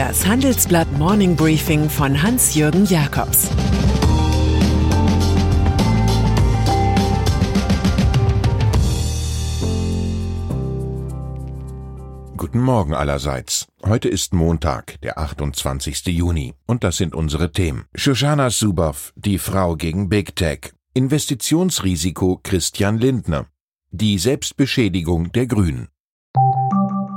Das Handelsblatt Morning Briefing von Hans-Jürgen Jakobs Guten Morgen allerseits. Heute ist Montag, der 28. Juni, und das sind unsere Themen. Shoshana Zuboff, die Frau gegen Big Tech. Investitionsrisiko Christian Lindner. Die Selbstbeschädigung der Grünen.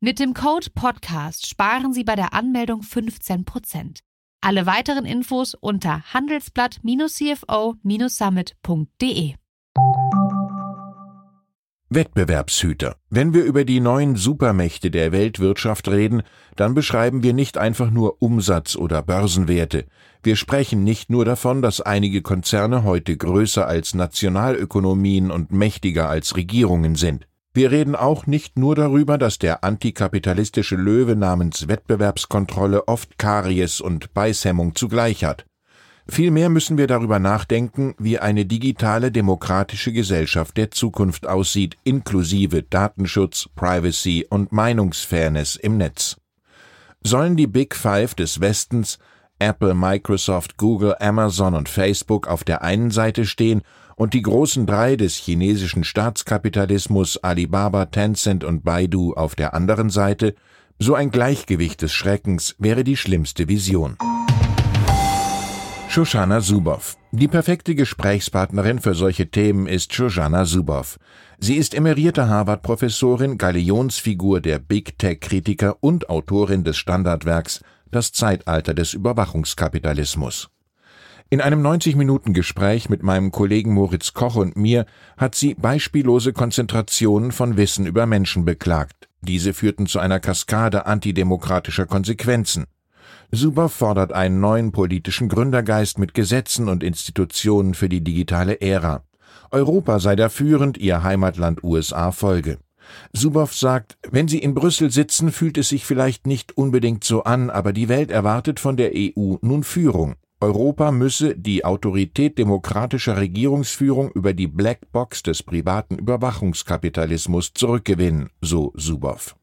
Mit dem Code Podcast sparen Sie bei der Anmeldung 15%. Alle weiteren Infos unter handelsblatt-cfo-summit.de. Wettbewerbshüter. Wenn wir über die neuen Supermächte der Weltwirtschaft reden, dann beschreiben wir nicht einfach nur Umsatz oder Börsenwerte. Wir sprechen nicht nur davon, dass einige Konzerne heute größer als Nationalökonomien und mächtiger als Regierungen sind. Wir reden auch nicht nur darüber, dass der antikapitalistische Löwe namens Wettbewerbskontrolle oft Karies und Beißhemmung zugleich hat. Vielmehr müssen wir darüber nachdenken, wie eine digitale demokratische Gesellschaft der Zukunft aussieht, inklusive Datenschutz, Privacy und Meinungsfairness im Netz. Sollen die Big Five des Westens Apple, Microsoft, Google, Amazon und Facebook auf der einen Seite stehen und die großen drei des chinesischen Staatskapitalismus Alibaba, Tencent und Baidu auf der anderen Seite, so ein Gleichgewicht des Schreckens wäre die schlimmste Vision. Shoshana Zuboff. Die perfekte Gesprächspartnerin für solche Themen ist Shoshana Zuboff. Sie ist emerierte Harvard-Professorin, Galionsfigur der Big Tech-Kritiker und Autorin des Standardwerks Das Zeitalter des Überwachungskapitalismus. In einem 90-Minuten-Gespräch mit meinem Kollegen Moritz Koch und mir hat sie beispiellose Konzentrationen von Wissen über Menschen beklagt. Diese führten zu einer Kaskade antidemokratischer Konsequenzen. Suber fordert einen neuen politischen Gründergeist mit Gesetzen und Institutionen für die digitale Ära. Europa sei da führend, ihr Heimatland USA folge. Subow sagt, wenn Sie in Brüssel sitzen, fühlt es sich vielleicht nicht unbedingt so an, aber die Welt erwartet von der EU nun Führung. Europa müsse die Autorität demokratischer Regierungsführung über die Blackbox des privaten Überwachungskapitalismus zurückgewinnen, so Subow.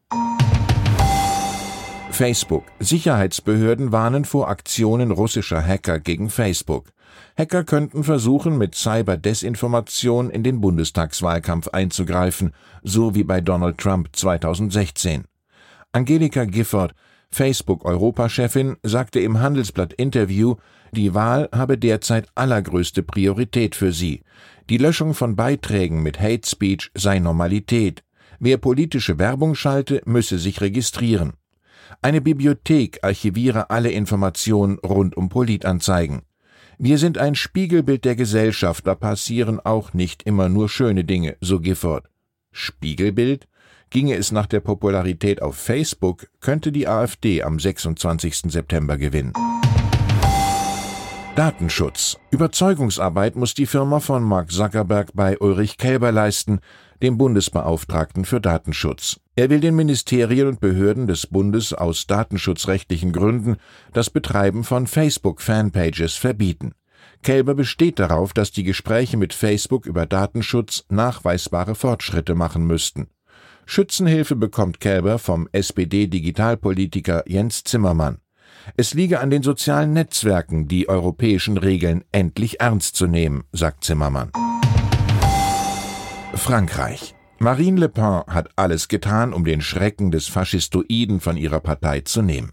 Facebook. Sicherheitsbehörden warnen vor Aktionen russischer Hacker gegen Facebook. Hacker könnten versuchen, mit Cyberdesinformation in den Bundestagswahlkampf einzugreifen, so wie bei Donald Trump 2016. Angelika Gifford, Facebook-Europachefin, sagte im Handelsblatt-Interview, die Wahl habe derzeit allergrößte Priorität für sie. Die Löschung von Beiträgen mit Hate Speech sei Normalität. Wer politische Werbung schalte, müsse sich registrieren. Eine Bibliothek archiviere alle Informationen rund um Politanzeigen. Wir sind ein Spiegelbild der Gesellschaft, da passieren auch nicht immer nur schöne Dinge, so Gifford. Spiegelbild? Ginge es nach der Popularität auf Facebook, könnte die AfD am 26. September gewinnen. Datenschutz. Überzeugungsarbeit muss die Firma von Mark Zuckerberg bei Ulrich Kälber leisten, dem Bundesbeauftragten für Datenschutz. Er will den Ministerien und Behörden des Bundes aus datenschutzrechtlichen Gründen das Betreiben von Facebook-Fanpages verbieten. Kälber besteht darauf, dass die Gespräche mit Facebook über Datenschutz nachweisbare Fortschritte machen müssten. Schützenhilfe bekommt Kälber vom SPD-Digitalpolitiker Jens Zimmermann. Es liege an den sozialen Netzwerken, die europäischen Regeln endlich ernst zu nehmen, sagt Zimmermann. Frankreich. Marine Le Pen hat alles getan, um den Schrecken des Faschistoiden von ihrer Partei zu nehmen.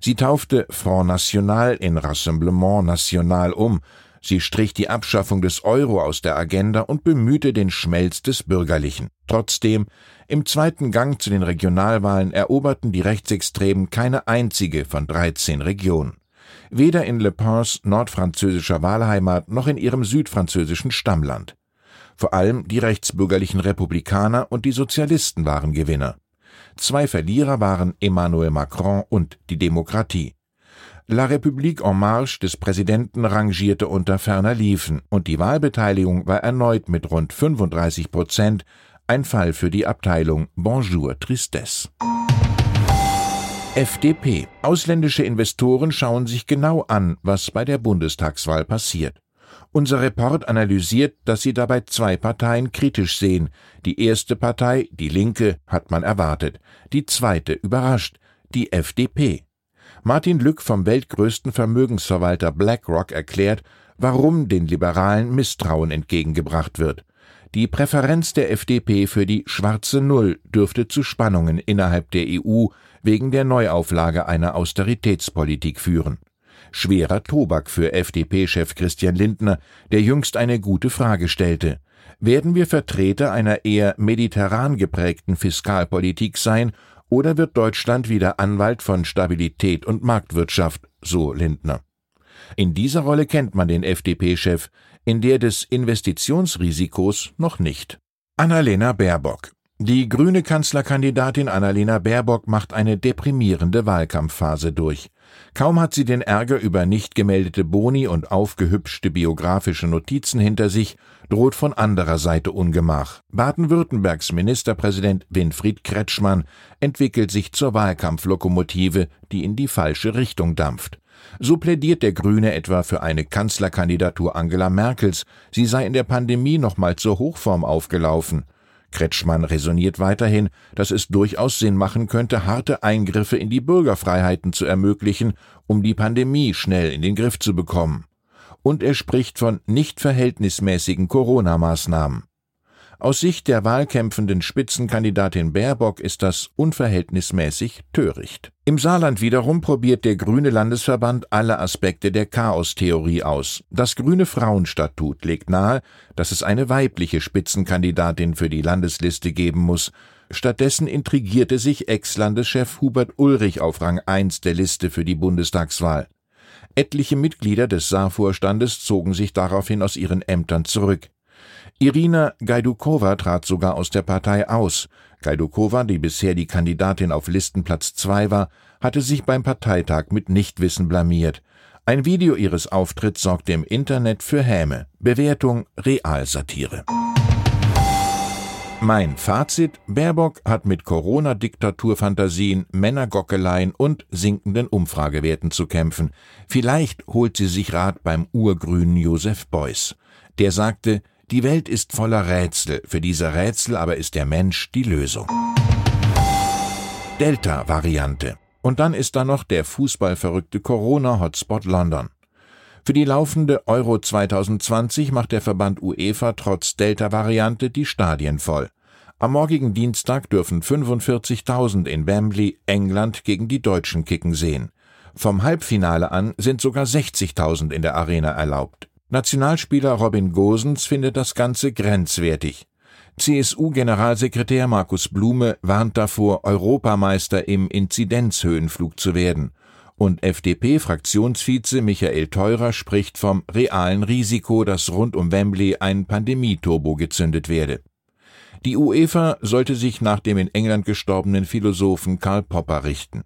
Sie taufte Front National in Rassemblement National um, sie strich die Abschaffung des Euro aus der Agenda und bemühte den Schmelz des Bürgerlichen. Trotzdem, im zweiten Gang zu den Regionalwahlen eroberten die Rechtsextremen keine einzige von 13 Regionen. Weder in Le Pens nordfranzösischer Wahlheimat noch in ihrem südfranzösischen Stammland. Vor allem die rechtsbürgerlichen Republikaner und die Sozialisten waren Gewinner. Zwei Verlierer waren Emmanuel Macron und die Demokratie. La République en Marche des Präsidenten rangierte unter ferner Liefen und die Wahlbeteiligung war erneut mit rund 35 Prozent ein Fall für die Abteilung Bonjour Tristesse. FDP. Ausländische Investoren schauen sich genau an, was bei der Bundestagswahl passiert. Unser Report analysiert, dass sie dabei zwei Parteien kritisch sehen. Die erste Partei, die Linke, hat man erwartet. Die zweite überrascht, die FDP. Martin Lück vom weltgrößten Vermögensverwalter BlackRock erklärt, warum den Liberalen Misstrauen entgegengebracht wird. Die Präferenz der FDP für die schwarze Null dürfte zu Spannungen innerhalb der EU wegen der Neuauflage einer Austeritätspolitik führen. Schwerer Tobak für FDP-Chef Christian Lindner, der jüngst eine gute Frage stellte. Werden wir Vertreter einer eher mediterran geprägten Fiskalpolitik sein oder wird Deutschland wieder Anwalt von Stabilität und Marktwirtschaft, so Lindner. In dieser Rolle kennt man den FDP-Chef, in der des Investitionsrisikos noch nicht. Annalena Baerbock. Die grüne Kanzlerkandidatin Annalena Baerbock macht eine deprimierende Wahlkampfphase durch. Kaum hat sie den Ärger über nicht gemeldete Boni und aufgehübschte biografische Notizen hinter sich, droht von anderer Seite Ungemach. Baden-Württembergs Ministerpräsident Winfried Kretschmann entwickelt sich zur Wahlkampflokomotive, die in die falsche Richtung dampft. So plädiert der Grüne etwa für eine Kanzlerkandidatur Angela Merkels, sie sei in der Pandemie nochmal zur Hochform aufgelaufen. Kretschmann resoniert weiterhin, dass es durchaus Sinn machen könnte, harte Eingriffe in die Bürgerfreiheiten zu ermöglichen, um die Pandemie schnell in den Griff zu bekommen. Und er spricht von nicht verhältnismäßigen Corona-Maßnahmen. Aus Sicht der wahlkämpfenden Spitzenkandidatin Baerbock ist das unverhältnismäßig töricht. Im Saarland wiederum probiert der Grüne Landesverband alle Aspekte der Chaostheorie aus. Das Grüne Frauenstatut legt nahe, dass es eine weibliche Spitzenkandidatin für die Landesliste geben muss. Stattdessen intrigierte sich Ex-Landeschef Hubert Ulrich auf Rang 1 der Liste für die Bundestagswahl. Etliche Mitglieder des Saarvorstandes zogen sich daraufhin aus ihren Ämtern zurück. Irina Gajdukova trat sogar aus der Partei aus. Gajdukova, die bisher die Kandidatin auf Listenplatz zwei war, hatte sich beim Parteitag mit Nichtwissen blamiert. Ein Video ihres Auftritts sorgte im Internet für Häme. Bewertung Realsatire. Mein Fazit: Baerbock hat mit Corona-Diktaturfantasien, Männergockeleien und sinkenden Umfragewerten zu kämpfen. Vielleicht holt sie sich Rat beim urgrünen Josef Beuys. Der sagte, die Welt ist voller Rätsel, für diese Rätsel aber ist der Mensch die Lösung. Delta-Variante. Und dann ist da noch der fußballverrückte Corona-Hotspot London. Für die laufende Euro 2020 macht der Verband UEFA trotz Delta-Variante die Stadien voll. Am morgigen Dienstag dürfen 45.000 in Wembley England gegen die Deutschen kicken sehen. Vom Halbfinale an sind sogar 60.000 in der Arena erlaubt. Nationalspieler Robin Gosens findet das Ganze grenzwertig. CSU-Generalsekretär Markus Blume warnt davor, Europameister im Inzidenzhöhenflug zu werden. Und FDP-Fraktionsvize Michael Theurer spricht vom realen Risiko, dass rund um Wembley ein Pandemieturbo gezündet werde. Die UEFA sollte sich nach dem in England gestorbenen Philosophen Karl Popper richten.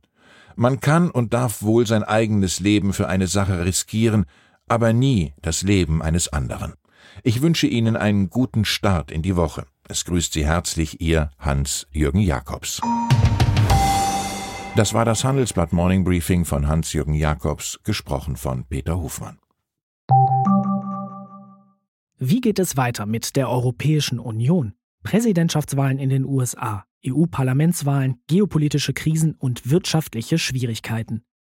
Man kann und darf wohl sein eigenes Leben für eine Sache riskieren, aber nie das Leben eines anderen. Ich wünsche Ihnen einen guten Start in die Woche. Es grüßt Sie herzlich Ihr Hans-Jürgen Jakobs. Das war das Handelsblatt Morning Briefing von Hans-Jürgen Jakobs, gesprochen von Peter Hofmann. Wie geht es weiter mit der Europäischen Union? Präsidentschaftswahlen in den USA, EU-Parlamentswahlen, geopolitische Krisen und wirtschaftliche Schwierigkeiten.